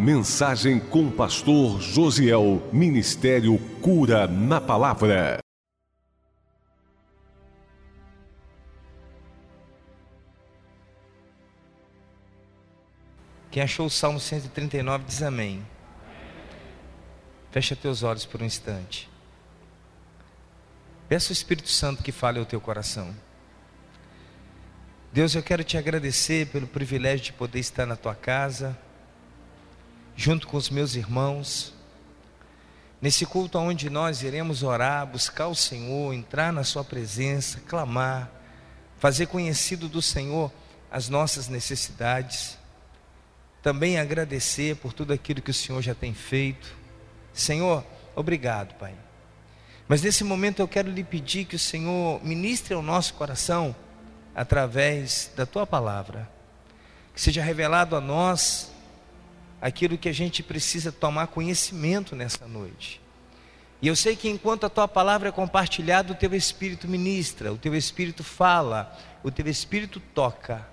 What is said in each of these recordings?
Mensagem com o Pastor Josiel. Ministério Cura na Palavra. Quem achou o Salmo 139 diz amém. Fecha teus olhos por um instante. Peça o Espírito Santo que fale ao teu coração. Deus, eu quero te agradecer pelo privilégio de poder estar na tua casa, junto com os meus irmãos, nesse culto onde nós iremos orar, buscar o Senhor, entrar na Sua presença, clamar, fazer conhecido do Senhor as nossas necessidades, também agradecer por tudo aquilo que o Senhor já tem feito. Senhor, obrigado, Pai. Mas nesse momento eu quero lhe pedir que o Senhor ministre ao nosso coração através da tua palavra. Que seja revelado a nós aquilo que a gente precisa tomar conhecimento nessa noite. E eu sei que enquanto a tua palavra é compartilhada, o teu espírito ministra, o teu espírito fala, o teu espírito toca.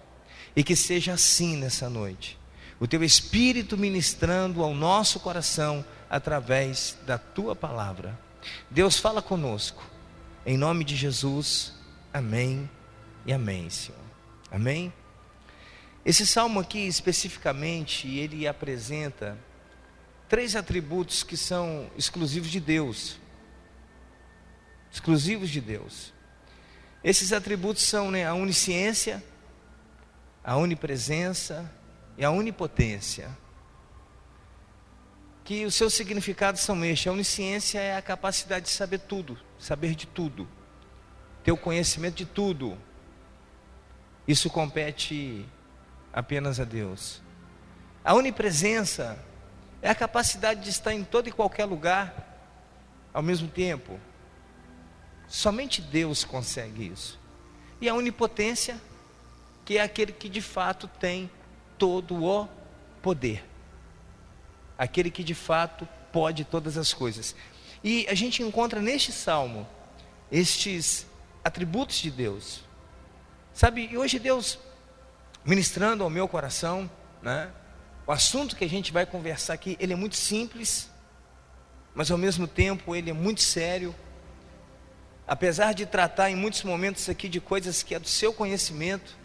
E que seja assim nessa noite. O teu espírito ministrando ao nosso coração através da tua palavra. Deus fala conosco. Em nome de Jesus. Amém e amém, Senhor. Amém? Esse salmo aqui especificamente, ele apresenta três atributos que são exclusivos de Deus. Exclusivos de Deus. Esses atributos são né, a onisciência, a onipresença e a onipotência. Que os seus significados são estes: a onisciência é a capacidade de saber tudo, saber de tudo, ter o conhecimento de tudo. Isso compete apenas a Deus. A onipresença é a capacidade de estar em todo e qualquer lugar ao mesmo tempo. Somente Deus consegue isso. E a onipotência, que é aquele que de fato tem todo o poder. Aquele que de fato pode todas as coisas. E a gente encontra neste salmo estes atributos de Deus. Sabe, e hoje Deus ministrando ao meu coração, né? O assunto que a gente vai conversar aqui, ele é muito simples, mas ao mesmo tempo ele é muito sério. Apesar de tratar em muitos momentos aqui de coisas que é do seu conhecimento,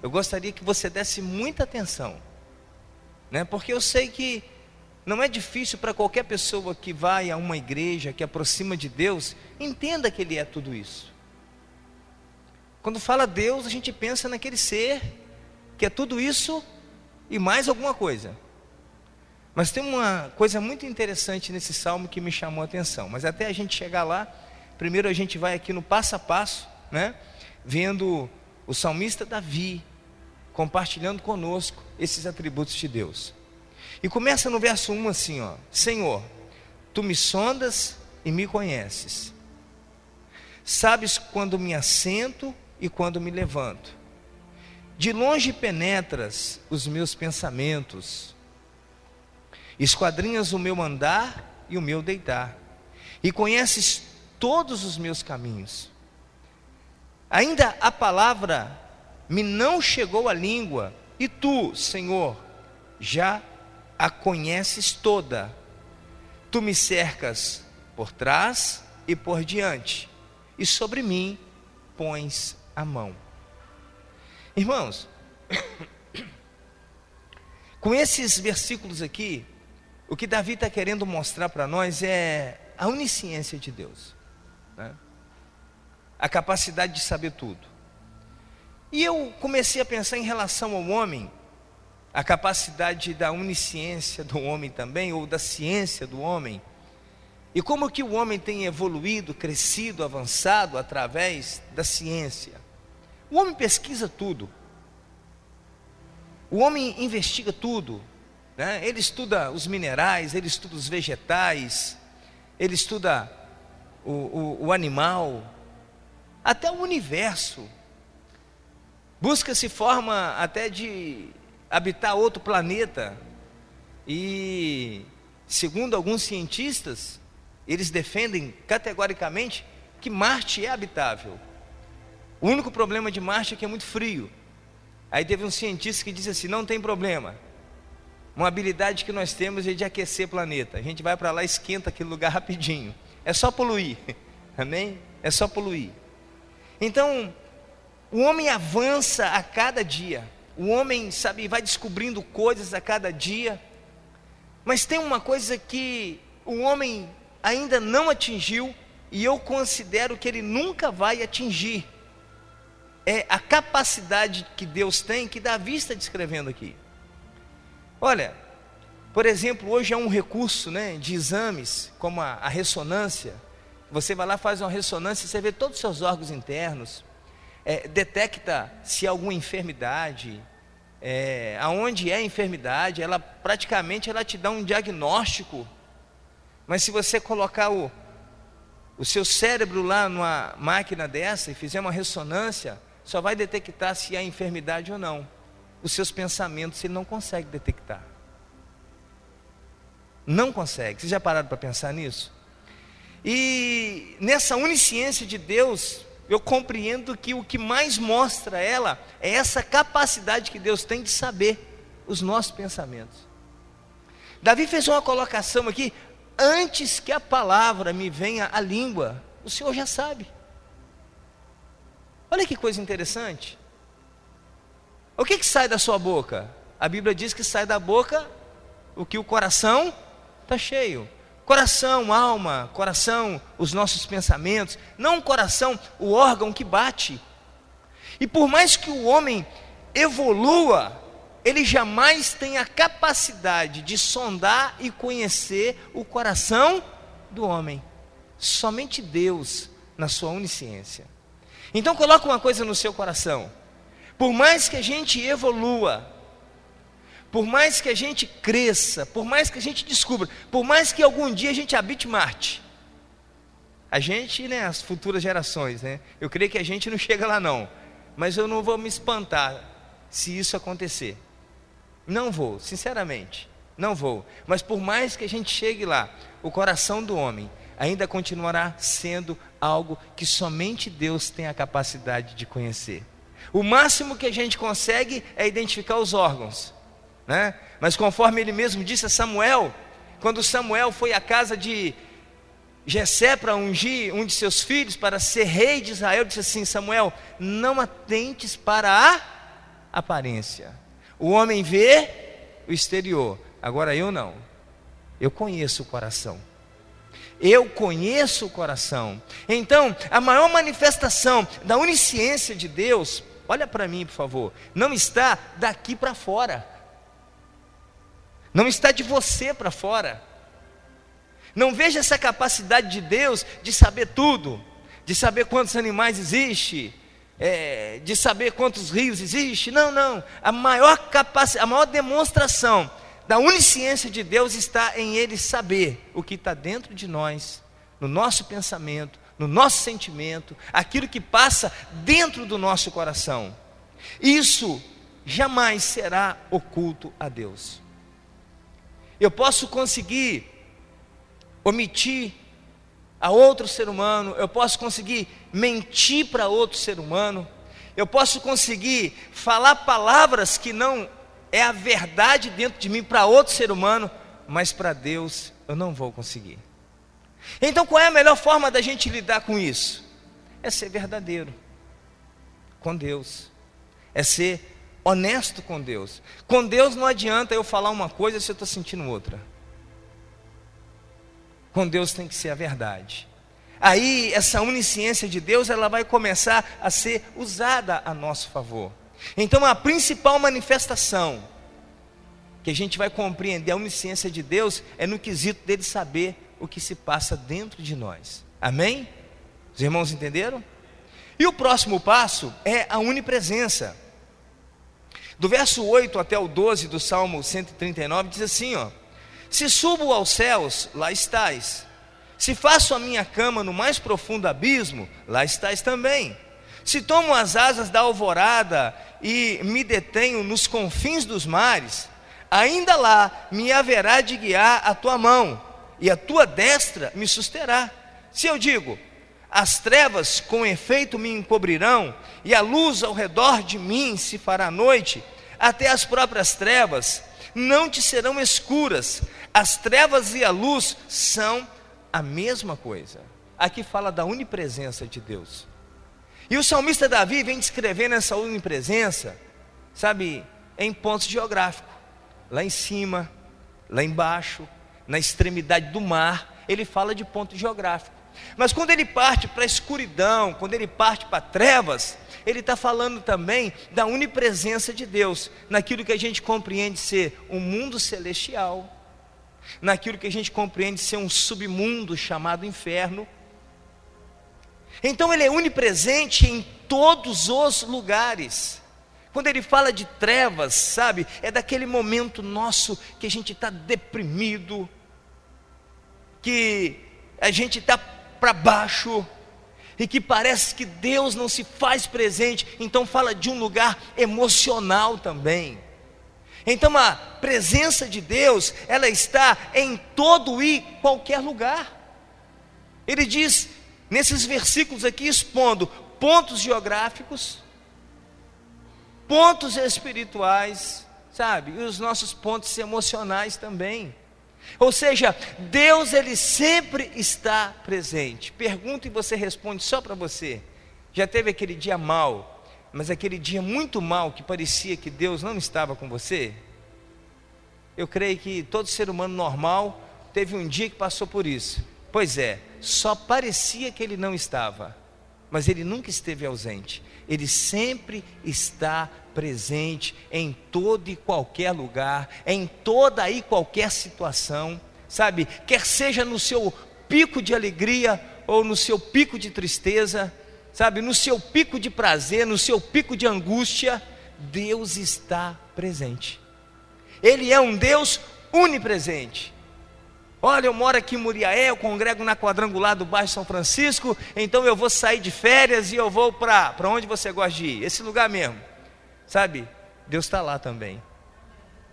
eu gostaria que você desse muita atenção, né? Porque eu sei que não é difícil para qualquer pessoa que vai a uma igreja, que aproxima de Deus, entenda que Ele é tudo isso. Quando fala Deus, a gente pensa naquele ser que é tudo isso e mais alguma coisa. Mas tem uma coisa muito interessante nesse salmo que me chamou a atenção. Mas até a gente chegar lá, primeiro a gente vai aqui no passo a passo, né? Vendo o salmista Davi compartilhando conosco esses atributos de Deus. E começa no verso 1 assim, ó: Senhor, tu me sondas e me conheces. Sabes quando me assento e quando me levanto. De longe penetras os meus pensamentos, esquadrinhas o meu andar e o meu deitar, e conheces todos os meus caminhos. Ainda a palavra me não chegou à língua, e tu, Senhor, já a conheces toda. Tu me cercas por trás e por diante, e sobre mim pões a mão. Irmãos, com esses versículos aqui, o que Davi está querendo mostrar para nós é a onisciência de Deus, né? a capacidade de saber tudo. E eu comecei a pensar em relação ao homem, a capacidade da onisciência do homem também, ou da ciência do homem. E como que o homem tem evoluído, crescido, avançado através da ciência. O homem pesquisa tudo. O homem investiga tudo. Né? Ele estuda os minerais, ele estuda os vegetais, ele estuda o, o, o animal, até o universo. Busca-se forma até de habitar outro planeta. E, segundo alguns cientistas, eles defendem categoricamente que Marte é habitável. O único problema de Marte é que é muito frio. Aí teve um cientista que disse assim: não tem problema. uma habilidade que nós temos é de aquecer o planeta. A gente vai para lá, esquenta aquele lugar rapidinho. É só poluir. Amém? É só poluir. Então, o homem avança a cada dia. O homem, sabe, vai descobrindo coisas a cada dia. Mas tem uma coisa que o homem ainda não atingiu e eu considero que ele nunca vai atingir. É a capacidade que Deus tem, que Davi está descrevendo aqui. Olha, por exemplo, hoje é um recurso né, de exames, como a, a ressonância. Você vai lá, faz uma ressonância, você vê todos os seus órgãos internos, é, detecta se há alguma enfermidade, é, aonde é a enfermidade, ela praticamente ela te dá um diagnóstico. Mas se você colocar o, o seu cérebro lá numa máquina dessa e fizer uma ressonância, só vai detectar se há enfermidade ou não. Os seus pensamentos ele não consegue detectar. Não consegue. Vocês já pararam para pensar nisso? E nessa onisciência de Deus, eu compreendo que o que mais mostra ela é essa capacidade que Deus tem de saber os nossos pensamentos. Davi fez uma colocação aqui: antes que a palavra me venha à língua, o Senhor já sabe. Olha que coisa interessante. O que, que sai da sua boca? A Bíblia diz que sai da boca o que o coração está cheio. Coração, alma, coração, os nossos pensamentos, não o coração, o órgão que bate. E por mais que o homem evolua, ele jamais tem a capacidade de sondar e conhecer o coração do homem. Somente Deus, na sua onisciência. Então coloque uma coisa no seu coração. Por mais que a gente evolua, por mais que a gente cresça, por mais que a gente descubra, por mais que algum dia a gente habite Marte, a gente, né, as futuras gerações, né? Eu creio que a gente não chega lá não, mas eu não vou me espantar se isso acontecer. Não vou, sinceramente, não vou. Mas por mais que a gente chegue lá, o coração do homem ainda continuará sendo algo que somente Deus tem a capacidade de conhecer. O máximo que a gente consegue é identificar os órgãos né? Mas conforme ele mesmo disse a Samuel, quando Samuel foi à casa de Jessé para ungir um de seus filhos para ser rei de Israel, disse assim: Samuel, não atentes para a aparência. O homem vê o exterior, agora eu não. Eu conheço o coração. Eu conheço o coração. Então, a maior manifestação da onisciência de Deus, olha para mim, por favor, não está daqui para fora não está de você para fora. Não veja essa capacidade de Deus de saber tudo, de saber quantos animais existem, é, de saber quantos rios existem. Não, não. A maior capacidade, a maior demonstração da onisciência de Deus está em Ele saber o que está dentro de nós, no nosso pensamento, no nosso sentimento, aquilo que passa dentro do nosso coração. Isso jamais será oculto a Deus. Eu posso conseguir omitir a outro ser humano, eu posso conseguir mentir para outro ser humano, eu posso conseguir falar palavras que não é a verdade dentro de mim para outro ser humano, mas para Deus eu não vou conseguir. Então qual é a melhor forma da gente lidar com isso? É ser verdadeiro com Deus, é ser honesto com Deus. Com Deus não adianta eu falar uma coisa se eu estou sentindo outra. Com Deus tem que ser a verdade. Aí essa onisciência de Deus ela vai começar a ser usada a nosso favor. Então a principal manifestação que a gente vai compreender a onisciência de Deus é no quesito dele saber o que se passa dentro de nós. Amém? Os irmãos entenderam? E o próximo passo é a onipresença. Do verso 8 até o 12 do Salmo 139 diz assim, ó: Se subo aos céus, lá estás. Se faço a minha cama no mais profundo abismo, lá estás também. Se tomo as asas da alvorada e me detenho nos confins dos mares, ainda lá me haverá de guiar a tua mão, e a tua destra me susterá. Se eu digo, as trevas com efeito me encobrirão, e a luz ao redor de mim se fará noite, até as próprias trevas não te serão escuras. As trevas e a luz são a mesma coisa. Aqui fala da onipresença de Deus. E o salmista Davi vem descrevendo essa onipresença, sabe, em pontos geográficos. Lá em cima, lá embaixo, na extremidade do mar, ele fala de ponto geográfico. Mas quando ele parte para a escuridão, quando ele parte para trevas, ele está falando também da onipresença de Deus, naquilo que a gente compreende ser um mundo celestial, naquilo que a gente compreende ser um submundo chamado inferno. Então ele é onipresente em todos os lugares. Quando ele fala de trevas, sabe, é daquele momento nosso que a gente está deprimido, que a gente está para baixo, e que parece que Deus não se faz presente, então fala de um lugar emocional também. Então a presença de Deus, ela está em todo e qualquer lugar. Ele diz nesses versículos aqui expondo pontos geográficos, pontos espirituais, sabe? E os nossos pontos emocionais também. Ou seja, Deus ele sempre está presente. Pergunta e você responde só para você. Já teve aquele dia mal, mas aquele dia muito mal que parecia que Deus não estava com você? Eu creio que todo ser humano normal teve um dia que passou por isso. Pois é, só parecia que ele não estava, mas ele nunca esteve ausente. Ele sempre está presente em todo e qualquer lugar, em toda e qualquer situação, sabe? Quer seja no seu pico de alegria ou no seu pico de tristeza, sabe? No seu pico de prazer, no seu pico de angústia, Deus está presente. Ele é um Deus onipresente. Olha, eu moro aqui em Muriaé, eu congrego na quadrangular do bairro São Francisco, então eu vou sair de férias e eu vou para onde você gosta de ir? Esse lugar mesmo. Sabe, Deus está lá também.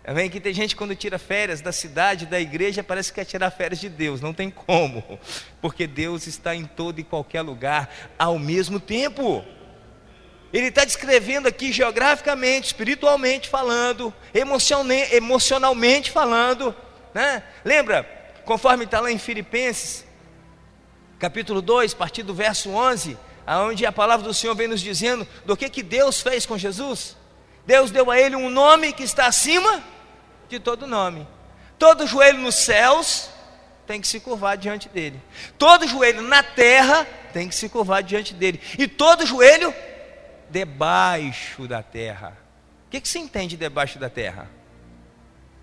Vem que tem gente quando tira férias da cidade, da igreja, parece que quer tirar férias de Deus, não tem como, porque Deus está em todo e qualquer lugar ao mesmo tempo. Ele está descrevendo aqui geograficamente, espiritualmente falando, emocionalmente falando, né? Lembra, conforme está lá em Filipenses, capítulo 2, a partir do verso 11, aonde a palavra do Senhor vem nos dizendo do que, que Deus fez com Jesus. Deus deu a ele um nome que está acima de todo nome. Todo joelho nos céus tem que se curvar diante dele. Todo joelho na terra tem que se curvar diante dele. E todo joelho debaixo da terra. O que, que você entende debaixo da terra?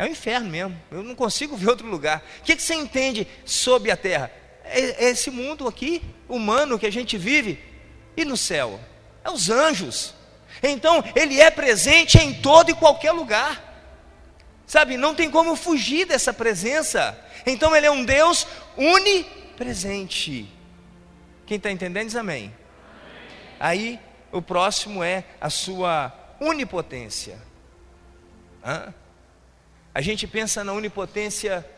É o inferno mesmo. Eu não consigo ver outro lugar. O que, que você entende sob a terra? É, é esse mundo aqui, humano, que a gente vive. E no céu? É os anjos. Então, Ele é presente em todo e qualquer lugar. Sabe, não tem como fugir dessa presença. Então, Ele é um Deus unipresente. Quem está entendendo diz amém. Aí, o próximo é a sua onipotência. Hã? A gente pensa na onipotência,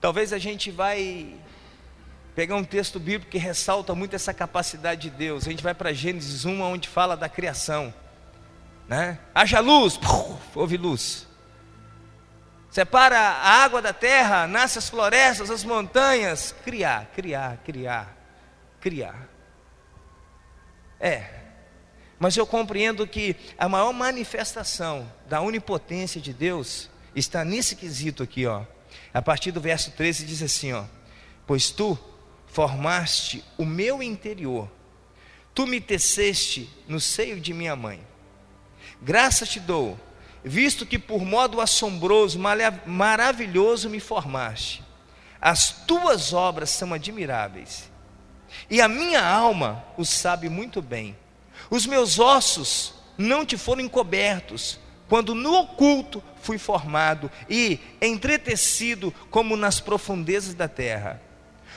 talvez a gente vai pegar um texto bíblico que ressalta muito essa capacidade de Deus. A gente vai para Gênesis 1, onde fala da criação. Né? Haja luz, puf, houve luz. Separa a água da terra, nasce as florestas, as montanhas. Criar, criar, criar, criar. É, mas eu compreendo que a maior manifestação da onipotência de Deus está nesse quesito aqui, ó. A partir do verso 13 diz assim, ó: Pois tu formaste o meu interior, tu me teceste no seio de minha mãe. Graças te dou, visto que por modo assombroso, maravilhoso me formaste. As tuas obras são admiráveis, e a minha alma o sabe muito bem. Os meus ossos não te foram encobertos, quando no oculto fui formado e entretecido como nas profundezas da terra.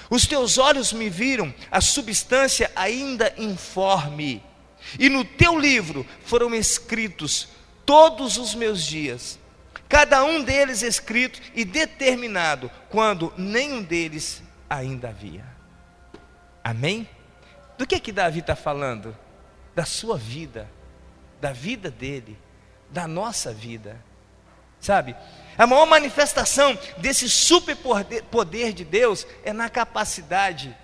Os teus olhos me viram a substância ainda informe, e no teu livro foram escritos todos os meus dias, cada um deles escrito e determinado, quando nenhum deles ainda havia. Amém? Do que que Davi está falando? Da sua vida, da vida dele, da nossa vida. Sabe? A maior manifestação desse superpoder de Deus é na capacidade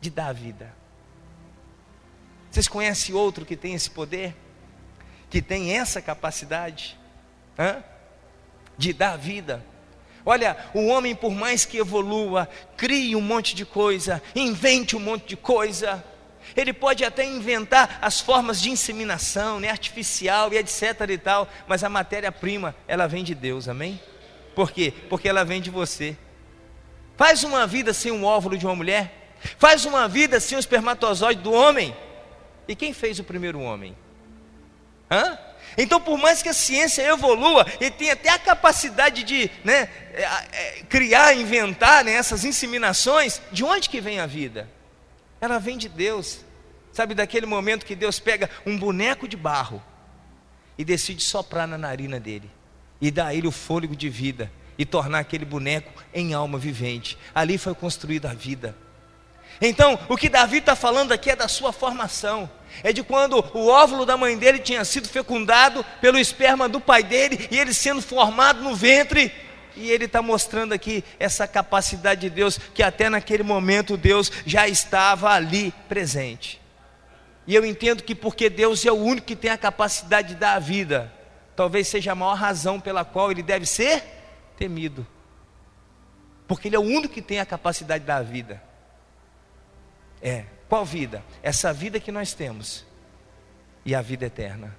de dar vida. Vocês conhecem outro que tem esse poder? Que tem essa capacidade? Hã? De dar vida. Olha, o homem, por mais que evolua, crie um monte de coisa, invente um monte de coisa, ele pode até inventar as formas de inseminação, né, artificial e etc e tal, mas a matéria-prima, ela vem de Deus, amém? Por quê? Porque ela vem de você. Faz uma vida sem um óvulo de uma mulher, faz uma vida sem o espermatozoide do homem. E quem fez o primeiro homem? Hã? Então, por mais que a ciência evolua e tenha até a capacidade de né, é, é, criar, inventar né, essas inseminações, de onde que vem a vida? Ela vem de Deus. Sabe daquele momento que Deus pega um boneco de barro e decide soprar na narina dele e dar a ele o fôlego de vida e tornar aquele boneco em alma vivente. Ali foi construída a vida. Então, o que Davi está falando aqui é da sua formação. É de quando o óvulo da mãe dele tinha sido fecundado pelo esperma do pai dele e ele sendo formado no ventre e ele está mostrando aqui essa capacidade de Deus, que até naquele momento Deus já estava ali presente. E eu entendo que porque Deus é o único que tem a capacidade de dar a vida, talvez seja a maior razão pela qual ele deve ser temido. Porque ele é o único que tem a capacidade de dar a vida. É, qual vida? Essa vida que nós temos e a vida eterna.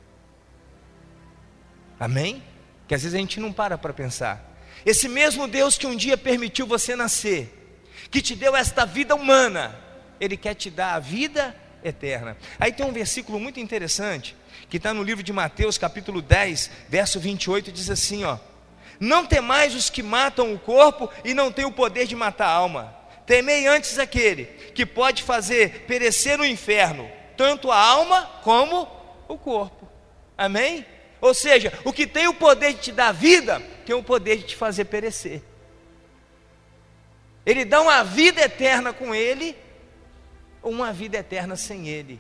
Amém? Que às vezes a gente não para para pensar. Esse mesmo Deus que um dia permitiu você nascer, que te deu esta vida humana, Ele quer te dar a vida eterna. Aí tem um versículo muito interessante, que está no livro de Mateus, capítulo 10, verso 28, diz assim: ó, Não temais os que matam o corpo e não têm o poder de matar a alma. Temei antes aquele que pode fazer perecer no inferno, tanto a alma como o corpo. Amém? Ou seja, o que tem o poder de te dar vida, tem o poder de te fazer perecer. Ele dá uma vida eterna com ele, ou uma vida eterna sem ele.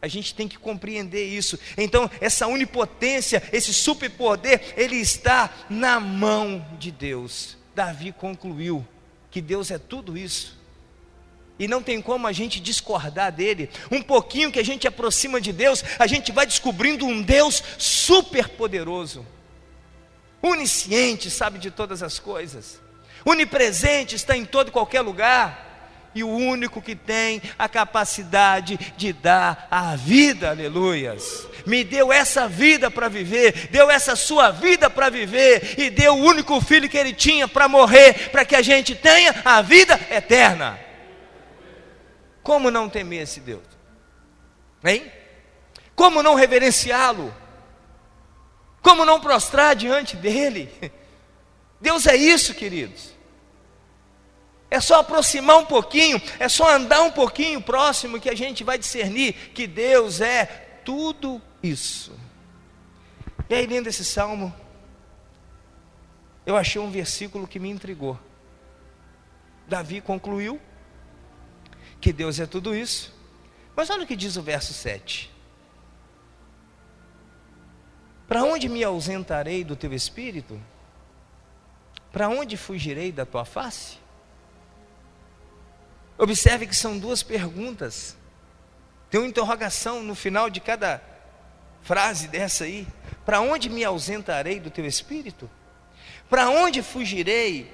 A gente tem que compreender isso. Então, essa onipotência, esse superpoder, ele está na mão de Deus. Davi concluiu que Deus é tudo isso e não tem como a gente discordar dele. Um pouquinho que a gente aproxima de Deus, a gente vai descobrindo um Deus super poderoso, onisciente, sabe de todas as coisas, onipresente, está em todo e qualquer lugar. E o único que tem a capacidade de dar a vida, aleluias. Me deu essa vida para viver, deu essa sua vida para viver, e deu o único filho que ele tinha para morrer, para que a gente tenha a vida eterna. Como não temer esse Deus? Hein? Como não reverenciá-lo? Como não prostrar diante dele? Deus é isso, queridos. É só aproximar um pouquinho, é só andar um pouquinho próximo que a gente vai discernir que Deus é tudo isso. E aí, lendo esse salmo, eu achei um versículo que me intrigou. Davi concluiu que Deus é tudo isso. Mas olha o que diz o verso 7. Para onde me ausentarei do teu espírito? Para onde fugirei da tua face? Observe que são duas perguntas. Tem uma interrogação no final de cada frase dessa aí. Para onde me ausentarei do teu espírito? Para onde fugirei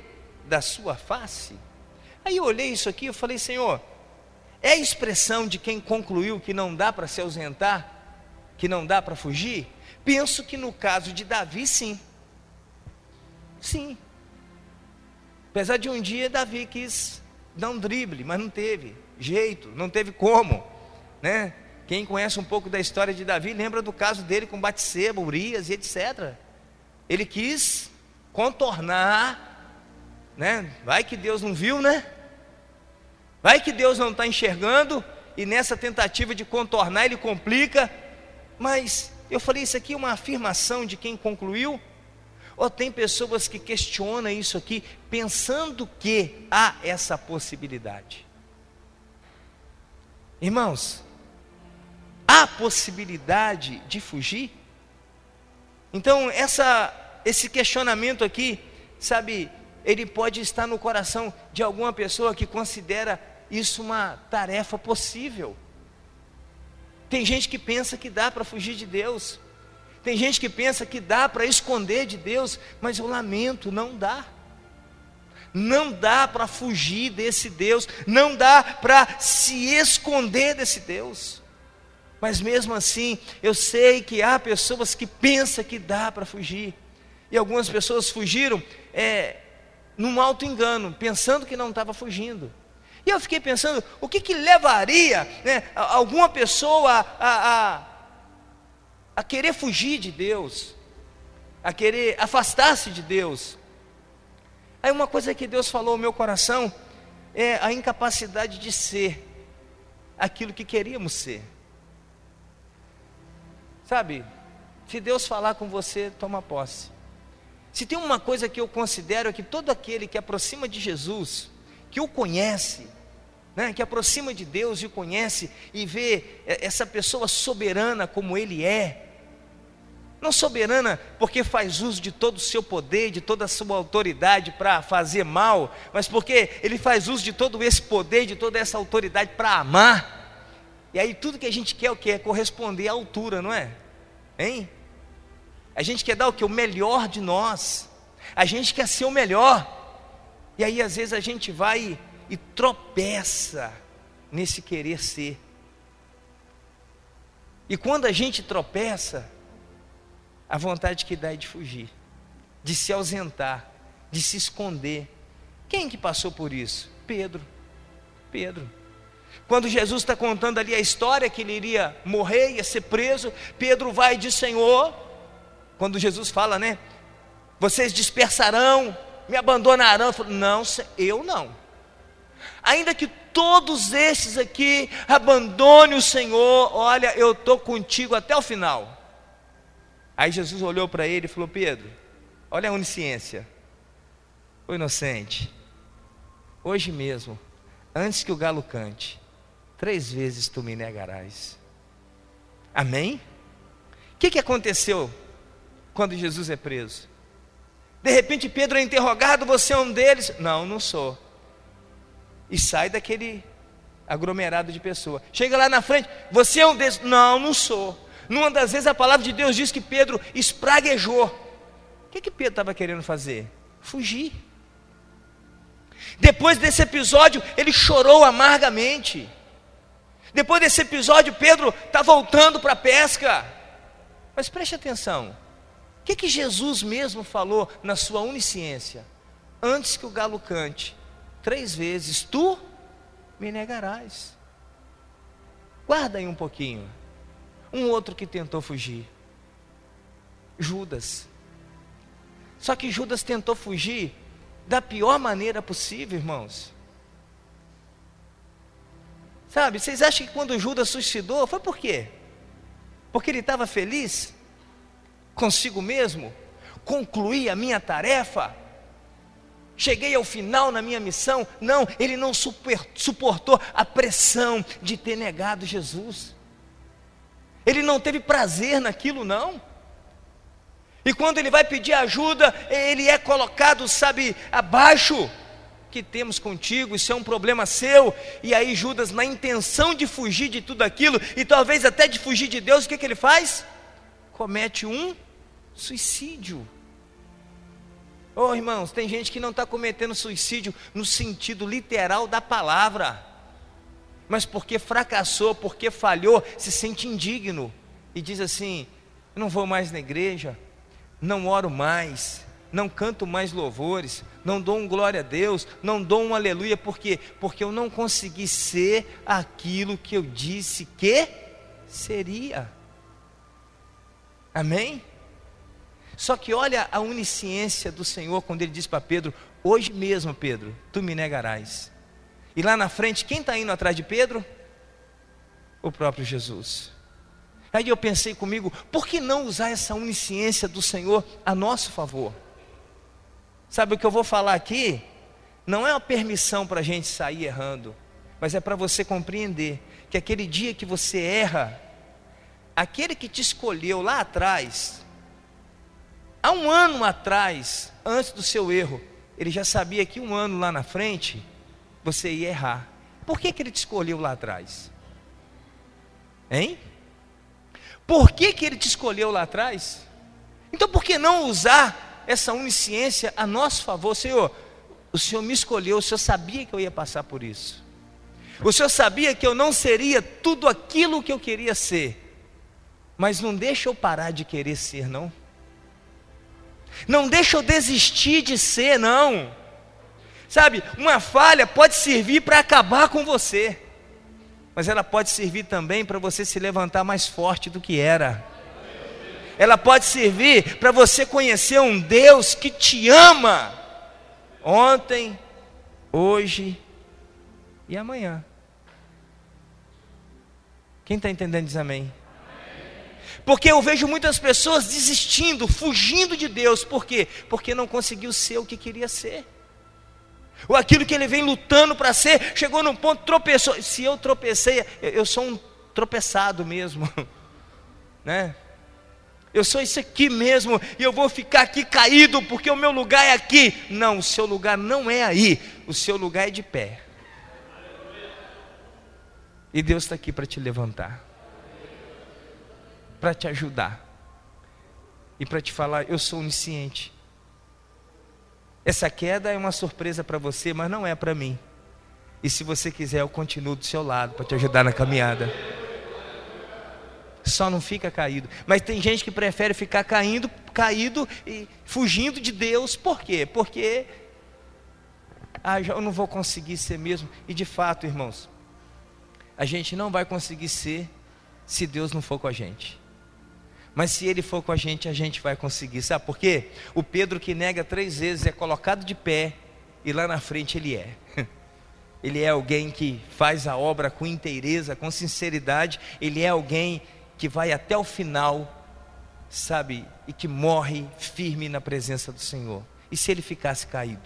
da sua face? Aí eu olhei isso aqui e falei, Senhor, é expressão de quem concluiu que não dá para se ausentar, que não dá para fugir? Penso que no caso de Davi, sim. Sim. Apesar de um dia Davi quis dar um drible, mas não teve jeito, não teve como, né? Quem conhece um pouco da história de Davi lembra do caso dele com Batseba, Urias e etc. Ele quis contornar, né? Vai que Deus não viu, né? Vai que Deus não está enxergando e nessa tentativa de contornar ele complica. Mas eu falei, isso aqui é uma afirmação de quem concluiu? Ou tem pessoas que questionam isso aqui pensando que há essa possibilidade? Irmãos, há possibilidade de fugir? Então, essa esse questionamento aqui, sabe, ele pode estar no coração de alguma pessoa que considera isso uma tarefa possível. Tem gente que pensa que dá para fugir de Deus. Tem gente que pensa que dá para esconder de Deus, mas eu lamento, não dá. Não dá para fugir desse Deus, não dá para se esconder desse Deus. Mas mesmo assim, eu sei que há pessoas que pensam que dá para fugir. E algumas pessoas fugiram é, num alto engano, pensando que não estava fugindo. E eu fiquei pensando, o que, que levaria né, alguma pessoa a, a, a querer fugir de Deus, a querer afastar-se de Deus? Aí uma coisa que Deus falou no meu coração é a incapacidade de ser aquilo que queríamos ser. Sabe, se Deus falar com você, toma posse. Se tem uma coisa que eu considero é que todo aquele que aproxima de Jesus, que o conhece, né, que aproxima de Deus e o conhece e vê essa pessoa soberana como Ele é, não soberana porque faz uso de todo o seu poder, de toda a sua autoridade para fazer mal, mas porque Ele faz uso de todo esse poder, de toda essa autoridade para amar. E aí tudo que a gente quer é o que? É corresponder à altura, não é? Hein? A gente quer dar o que? O melhor de nós. A gente quer ser o melhor. E aí, às vezes, a gente vai e tropeça nesse querer ser. E quando a gente tropeça, a vontade que dá é de fugir, de se ausentar, de se esconder. Quem que passou por isso? Pedro. Pedro. Quando Jesus está contando ali a história que ele iria morrer, ia ser preso, Pedro vai diz: Senhor, quando Jesus fala, né? Vocês dispersarão, me abandonarão. Falo, não, eu não. Ainda que todos esses aqui abandonem o Senhor, olha, eu estou contigo até o final. Aí Jesus olhou para ele e falou: Pedro, olha a onisciência. O inocente, hoje mesmo, antes que o galo cante, três vezes tu me negarás. Amém? O que, que aconteceu quando Jesus é preso. De repente Pedro é interrogado, você é um deles? Não, não sou. E sai daquele aglomerado de pessoas. Chega lá na frente, você é um deles? Não, não sou. Numa das vezes a palavra de Deus diz que Pedro espraguejou. O que, que Pedro estava querendo fazer? Fugir. Depois desse episódio, ele chorou amargamente. Depois desse episódio, Pedro está voltando para a pesca. Mas preste atenção: o que, que Jesus mesmo falou na sua onisciência? Antes que o galo cante, três vezes, tu me negarás. Guarda aí um pouquinho. Um outro que tentou fugir. Judas. Só que Judas tentou fugir da pior maneira possível, irmãos. Sabe, vocês acham que quando Judas suicidou, foi por quê? Porque ele estava feliz? Consigo mesmo, concluí a minha tarefa, cheguei ao final na minha missão. Não, ele não super, suportou a pressão de ter negado Jesus. Ele não teve prazer naquilo, não. E quando ele vai pedir ajuda, ele é colocado, sabe, abaixo. Que temos contigo, isso é um problema seu. E aí, Judas, na intenção de fugir de tudo aquilo, e talvez até de fugir de Deus, o que, que ele faz? Comete um suicídio. Oh, irmãos, tem gente que não está cometendo suicídio no sentido literal da palavra, mas porque fracassou, porque falhou, se sente indigno e diz assim: não vou mais na igreja, não oro mais, não canto mais louvores, não dou um glória a Deus, não dou um aleluia, por quê? Porque eu não consegui ser aquilo que eu disse que seria. Amém? Só que olha a onisciência do Senhor quando ele diz para Pedro: Hoje mesmo, Pedro, tu me negarás. E lá na frente, quem está indo atrás de Pedro? O próprio Jesus. Aí eu pensei comigo: por que não usar essa onisciência do Senhor a nosso favor? Sabe o que eu vou falar aqui? Não é uma permissão para a gente sair errando, mas é para você compreender que aquele dia que você erra, aquele que te escolheu lá atrás, há um ano atrás, antes do seu erro, ele já sabia que um ano lá na frente você ia errar. Por que, que ele te escolheu lá atrás? Hein? Por que, que ele te escolheu lá atrás? Então por que não usar essa onisciência a nosso favor? Senhor, o Senhor me escolheu, o Senhor sabia que eu ia passar por isso. O Senhor sabia que eu não seria tudo aquilo que eu queria ser. Mas não deixa eu parar de querer ser, não. Não deixa eu desistir de ser, não. Sabe, uma falha pode servir para acabar com você, mas ela pode servir também para você se levantar mais forte do que era. Ela pode servir para você conhecer um Deus que te ama ontem, hoje e amanhã. Quem está entendendo diz amém. Porque eu vejo muitas pessoas desistindo, fugindo de Deus. Por quê? Porque não conseguiu ser o que queria ser. Ou aquilo que ele vem lutando para ser, chegou num ponto, tropeçou. Se eu tropecei, eu sou um tropeçado mesmo. Né? Eu sou isso aqui mesmo, e eu vou ficar aqui caído, porque o meu lugar é aqui. Não, o seu lugar não é aí, o seu lugar é de pé. E Deus está aqui para te levantar para te ajudar e para te falar: eu sou onisciente. Essa queda é uma surpresa para você, mas não é para mim. E se você quiser, eu continuo do seu lado para te ajudar na caminhada. Só não fica caído. Mas tem gente que prefere ficar caindo, caído e fugindo de Deus. Por quê? Porque ah, eu não vou conseguir ser mesmo. E de fato, irmãos, a gente não vai conseguir ser se Deus não for com a gente. Mas se ele for com a gente, a gente vai conseguir. Sabe por quê? O Pedro que nega três vezes é colocado de pé e lá na frente ele é. Ele é alguém que faz a obra com inteireza, com sinceridade. Ele é alguém que vai até o final, sabe? E que morre firme na presença do Senhor. E se ele ficasse caído?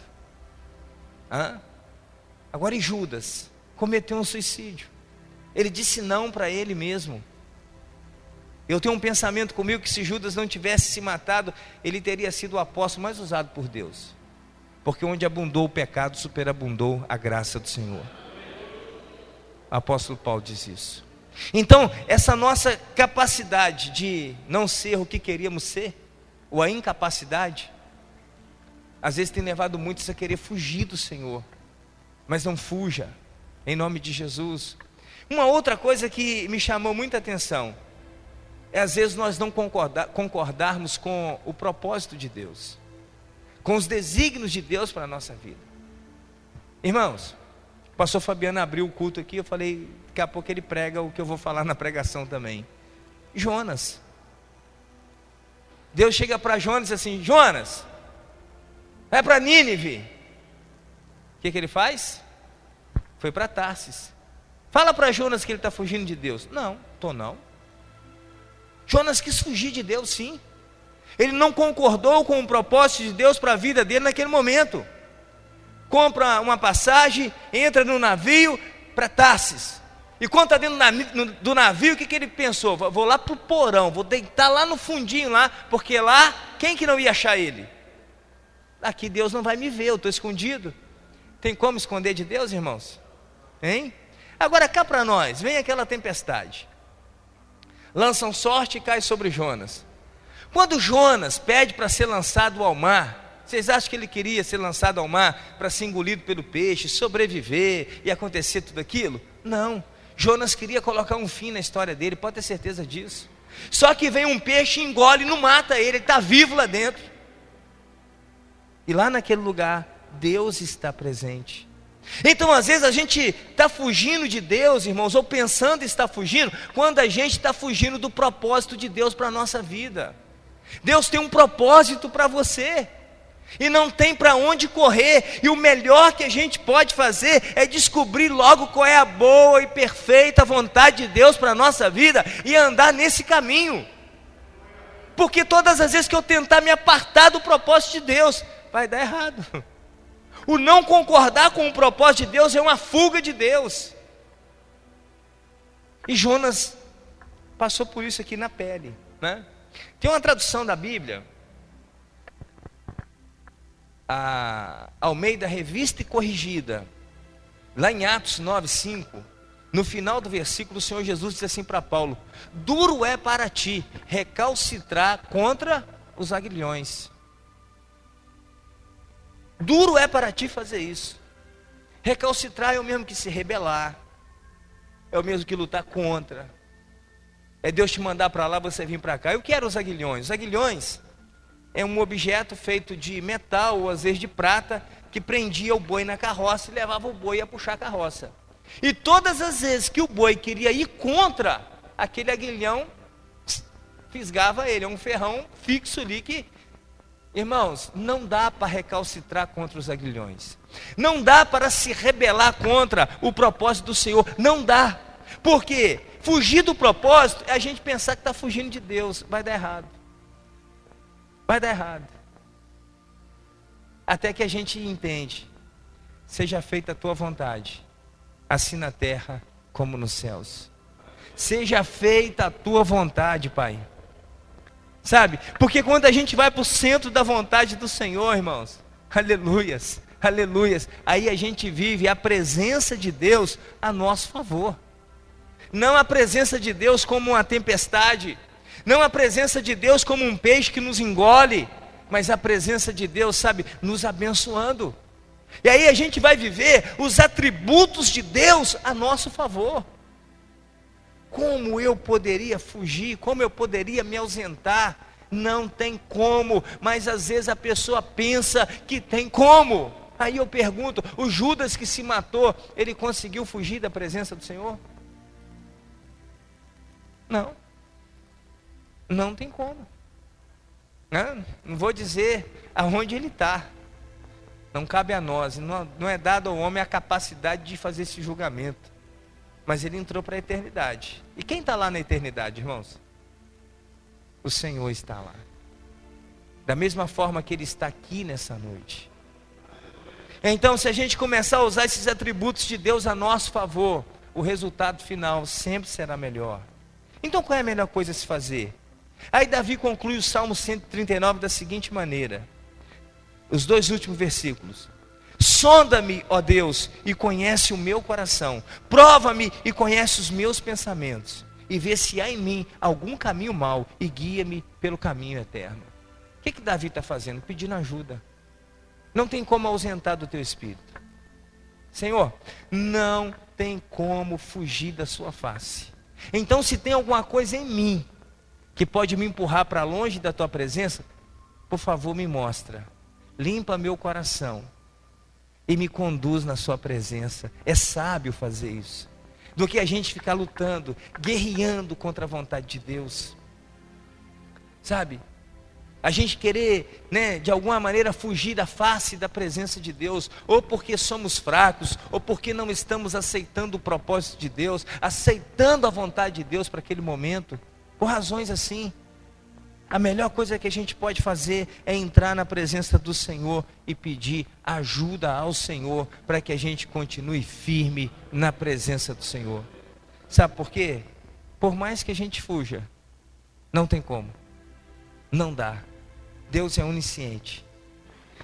Hã? Agora em Judas, cometeu um suicídio. Ele disse não para ele mesmo. Eu tenho um pensamento comigo que se Judas não tivesse se matado, ele teria sido o apóstolo mais usado por Deus. Porque onde abundou o pecado, superabundou a graça do Senhor. O apóstolo Paulo diz isso. Então, essa nossa capacidade de não ser o que queríamos ser, ou a incapacidade, às vezes tem levado muitos a querer fugir do Senhor. Mas não fuja, em nome de Jesus. Uma outra coisa que me chamou muita atenção é às vezes nós não concordar, concordarmos com o propósito de Deus, com os desígnios de Deus para a nossa vida. Irmãos, o pastor Fabiano abriu o culto aqui, eu falei, daqui a pouco ele prega o que eu vou falar na pregação também. Jonas. Deus chega para Jonas assim: Jonas, vai para Nínive. O que, que ele faz? Foi para Tarsis. Fala para Jonas que ele está fugindo de Deus. Não, estou não. Jonas quis fugir de Deus, sim. Ele não concordou com o propósito de Deus para a vida dele naquele momento. Compra uma passagem, entra no navio para Tarsis. E quando está dentro do navio, o que, que ele pensou? Vou lá para o porão, vou deitar lá no fundinho lá, porque lá, quem que não ia achar ele? Aqui Deus não vai me ver, eu estou escondido. Tem como esconder de Deus, irmãos? Hein? Agora cá para nós, vem aquela tempestade lançam sorte e cai sobre Jonas. Quando Jonas pede para ser lançado ao mar, vocês acham que ele queria ser lançado ao mar para ser engolido pelo peixe, sobreviver e acontecer tudo aquilo? Não. Jonas queria colocar um fim na história dele, pode ter certeza disso. Só que vem um peixe, engole não mata ele, ele está vivo lá dentro. E lá naquele lugar, Deus está presente. Então, às vezes, a gente está fugindo de Deus, irmãos, ou pensando estar fugindo, quando a gente está fugindo do propósito de Deus para a nossa vida. Deus tem um propósito para você, e não tem para onde correr, e o melhor que a gente pode fazer é descobrir logo qual é a boa e perfeita vontade de Deus para a nossa vida e andar nesse caminho. Porque todas as vezes que eu tentar me apartar do propósito de Deus, vai dar errado. O não concordar com o propósito de Deus é uma fuga de Deus. E Jonas passou por isso aqui na pele. Né? Tem uma tradução da Bíblia a Almeida Revista e Corrigida, lá em Atos 9, 5, no final do versículo, o Senhor Jesus diz assim para Paulo: Duro é para ti recalcitrar contra os aguilhões. Duro é para ti fazer isso. Recalcitrar é o mesmo que se rebelar, é o mesmo que lutar contra. É Deus te mandar para lá, você vir para cá. Eu quero os aguilhões. Os aguilhões é um objeto feito de metal ou às vezes de prata que prendia o boi na carroça e levava o boi a puxar a carroça. E todas as vezes que o boi queria ir contra aquele aguilhão, fisgava ele. É um ferrão fixo ali que Irmãos, não dá para recalcitrar contra os aguilhões. Não dá para se rebelar contra o propósito do Senhor. Não dá. Porque fugir do propósito é a gente pensar que está fugindo de Deus. Vai dar errado. Vai dar errado. Até que a gente entende. Seja feita a tua vontade, assim na terra como nos céus. Seja feita a tua vontade, Pai Sabe? Porque quando a gente vai para o centro da vontade do Senhor, irmãos, aleluias, aleluias, aí a gente vive a presença de Deus a nosso favor. Não a presença de Deus como uma tempestade, não a presença de Deus como um peixe que nos engole, mas a presença de Deus, sabe, nos abençoando. E aí a gente vai viver os atributos de Deus a nosso favor. Como eu poderia fugir? Como eu poderia me ausentar? Não tem como, mas às vezes a pessoa pensa que tem como. Aí eu pergunto: o Judas que se matou, ele conseguiu fugir da presença do Senhor? Não. Não tem como. Não, não vou dizer aonde ele está. Não cabe a nós. Não é dado ao homem a capacidade de fazer esse julgamento mas ele entrou para a eternidade. E quem está lá na eternidade, irmãos? O Senhor está lá. Da mesma forma que ele está aqui nessa noite. Então, se a gente começar a usar esses atributos de Deus a nosso favor, o resultado final sempre será melhor. Então, qual é a melhor coisa a se fazer? Aí, Davi conclui o Salmo 139 da seguinte maneira: os dois últimos versículos. Sonda-me, ó Deus, e conhece o meu coração. Prova-me e conhece os meus pensamentos. E vê se há em mim algum caminho mau e guia-me pelo caminho eterno. O que, que Davi está fazendo? Pedindo ajuda. Não tem como ausentar do teu espírito. Senhor, não tem como fugir da sua face. Então, se tem alguma coisa em mim que pode me empurrar para longe da tua presença, por favor, me mostra. Limpa meu coração e me conduz na sua presença. É sábio fazer isso. Do que a gente ficar lutando, guerreando contra a vontade de Deus. Sabe? A gente querer, né, de alguma maneira fugir da face da presença de Deus, ou porque somos fracos, ou porque não estamos aceitando o propósito de Deus, aceitando a vontade de Deus para aquele momento, por razões assim. A melhor coisa que a gente pode fazer é entrar na presença do Senhor e pedir ajuda ao Senhor para que a gente continue firme na presença do Senhor. Sabe por quê? Por mais que a gente fuja, não tem como. Não dá. Deus é onisciente.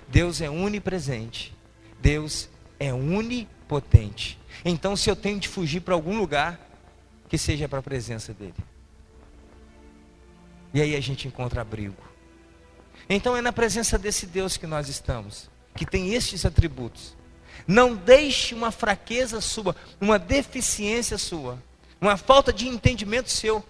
Deus é onipresente. Deus é onipotente. Então, se eu tenho de fugir para algum lugar, que seja para a presença dEle. E aí a gente encontra abrigo. Então é na presença desse Deus que nós estamos, que tem estes atributos. Não deixe uma fraqueza sua, uma deficiência sua, uma falta de entendimento seu,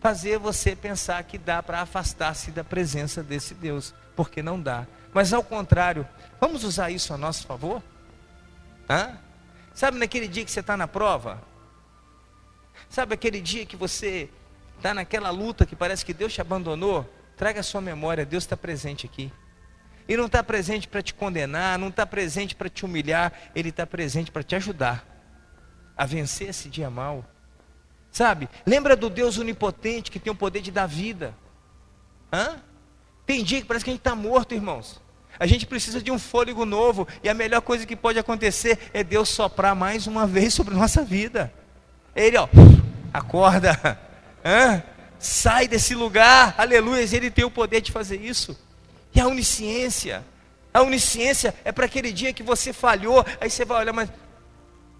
fazer você pensar que dá para afastar-se da presença desse Deus, porque não dá. Mas ao contrário, vamos usar isso a nosso favor? Hã? Sabe naquele dia que você está na prova? Sabe aquele dia que você está naquela luta que parece que Deus te abandonou, traga a sua memória, Deus está presente aqui. E não está presente para te condenar, não está presente para te humilhar, Ele está presente para te ajudar a vencer esse dia mal. Sabe? Lembra do Deus onipotente que tem o poder de dar vida. Hã? Tem dia que parece que a gente está morto, irmãos. A gente precisa de um fôlego novo. E a melhor coisa que pode acontecer é Deus soprar mais uma vez sobre nossa vida. Ele, ó, acorda. Hã? Sai desse lugar, aleluia, ele tem o poder de fazer isso. E a onisciência, A onisciência é para aquele dia que você falhou, aí você vai olhar, mas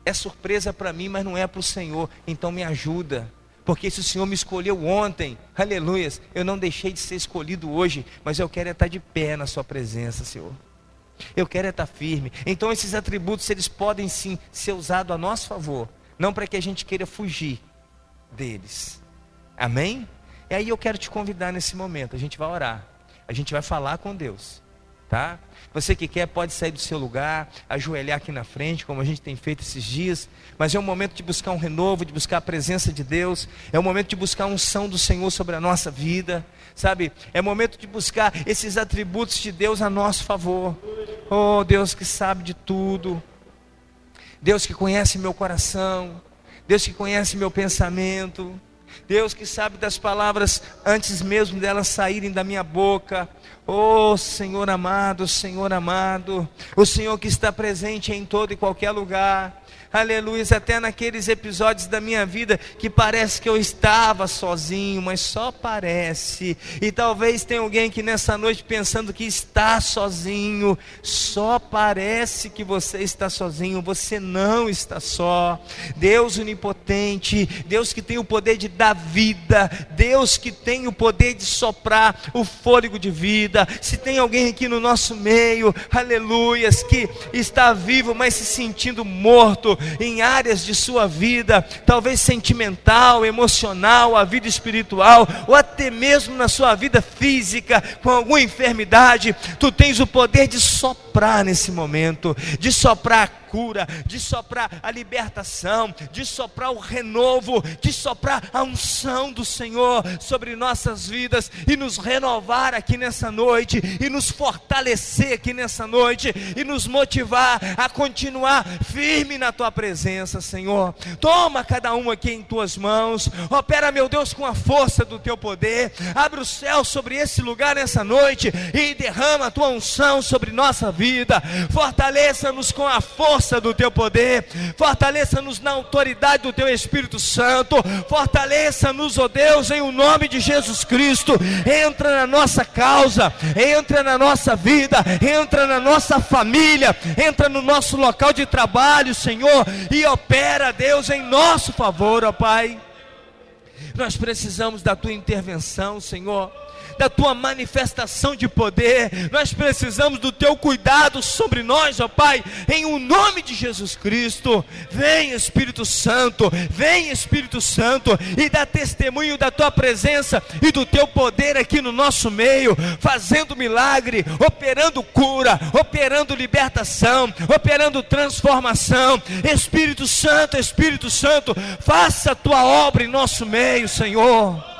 é surpresa para mim, mas não é para o Senhor, então me ajuda. Porque se o Senhor me escolheu ontem, aleluias, eu não deixei de ser escolhido hoje, mas eu quero é estar de pé na Sua presença, Senhor. Eu quero é estar firme. Então esses atributos, eles podem sim ser usados a nosso favor, não para que a gente queira fugir deles. Amém? E aí eu quero te convidar nesse momento, a gente vai orar, a gente vai falar com Deus, tá? Você que quer pode sair do seu lugar, ajoelhar aqui na frente, como a gente tem feito esses dias. Mas é um momento de buscar um renovo, de buscar a presença de Deus. É um momento de buscar a unção do Senhor sobre a nossa vida. Sabe? É momento de buscar esses atributos de Deus a nosso favor. Oh, Deus que sabe de tudo. Deus que conhece meu coração. Deus que conhece meu pensamento. Deus que sabe das palavras antes mesmo delas saírem da minha boca. Oh Senhor amado, Senhor amado, o Senhor que está presente em todo e qualquer lugar aleluia, até naqueles episódios da minha vida que parece que eu estava sozinho, mas só parece. E talvez tenha alguém que nessa noite pensando que está sozinho, só parece que você está sozinho, você não está só. Deus onipotente, Deus que tem o poder de dar vida, Deus que tem o poder de soprar o fôlego de vida. Se tem alguém aqui no nosso meio, aleluias, que está vivo, mas se sentindo morto, em áreas de sua vida, talvez sentimental, emocional, a vida espiritual, ou até mesmo na sua vida física, com alguma enfermidade, tu tens o poder de soprar nesse momento, de soprar cura, de soprar a libertação, de soprar o renovo, de soprar a unção do Senhor sobre nossas vidas e nos renovar aqui nessa noite e nos fortalecer aqui nessa noite e nos motivar a continuar firme na tua presença, Senhor. Toma cada um aqui em tuas mãos, opera, meu Deus, com a força do teu poder, abre o céu sobre esse lugar nessa noite e derrama a tua unção sobre nossa vida, fortaleça-nos com a força força do teu poder, fortaleça-nos na autoridade do teu Espírito Santo, fortaleça-nos, ó oh Deus, em o nome de Jesus Cristo. Entra na nossa causa, entra na nossa vida, entra na nossa família, entra no nosso local de trabalho, Senhor, e opera, Deus, em nosso favor, ó Pai. Nós precisamos da tua intervenção, Senhor da tua manifestação de poder. Nós precisamos do teu cuidado sobre nós, ó Pai, em o um nome de Jesus Cristo. Vem, Espírito Santo, vem, Espírito Santo, e dá testemunho da tua presença e do teu poder aqui no nosso meio, fazendo milagre, operando cura, operando libertação, operando transformação. Espírito Santo, Espírito Santo, faça a tua obra em nosso meio, Senhor.